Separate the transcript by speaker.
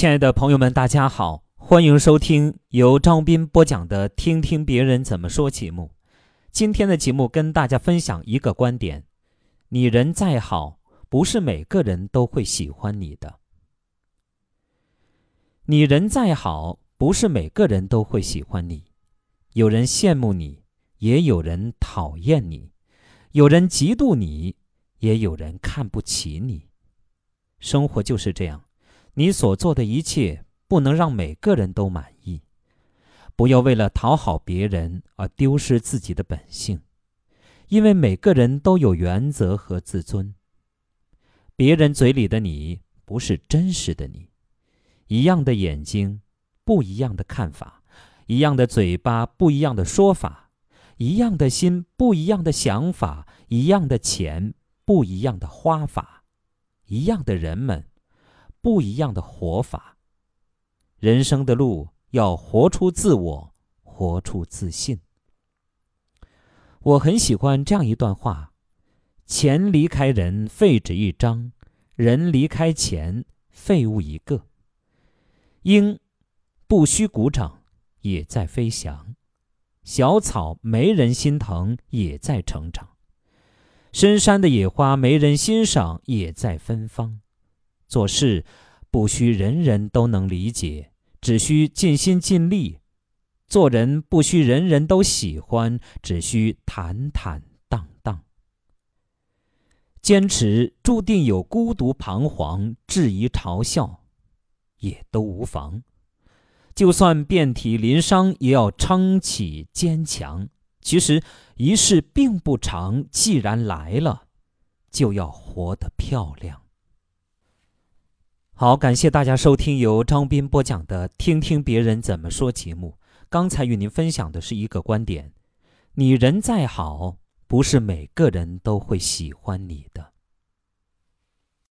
Speaker 1: 亲爱的朋友们，大家好，欢迎收听由张斌播讲的《听听别人怎么说》节目。今天的节目跟大家分享一个观点：你人再好，不是每个人都会喜欢你的。你人再好，不是每个人都会喜欢你。有人羡慕你，也有人讨厌你；有人嫉妒你，也有人看不起你。生活就是这样。你所做的一切不能让每个人都满意，不要为了讨好别人而丢失自己的本性，因为每个人都有原则和自尊。别人嘴里的你不是真实的你，一样的眼睛，不一样的看法；一样的嘴巴，不一样的说法；一样的心，不一样的想法；一样的钱，不一样的花法；一样的人们。不一样的活法，人生的路要活出自我，活出自信。我很喜欢这样一段话：钱离开人，废纸一张；人离开钱，废物一个。鹰不需鼓掌，也在飞翔；小草没人心疼，也在成长；深山的野花没人欣赏，也在芬芳。做事不需人人都能理解，只需尽心尽力；做人不需人人都喜欢，只需坦坦荡荡。坚持注定有孤独、彷徨、质疑、嘲笑，也都无妨。就算遍体鳞伤，也要撑起坚强。其实一世并不长，既然来了，就要活得漂亮。好，感谢大家收听由张斌播讲的《听听别人怎么说》节目。刚才与您分享的是一个观点：你人再好，不是每个人都会喜欢你的。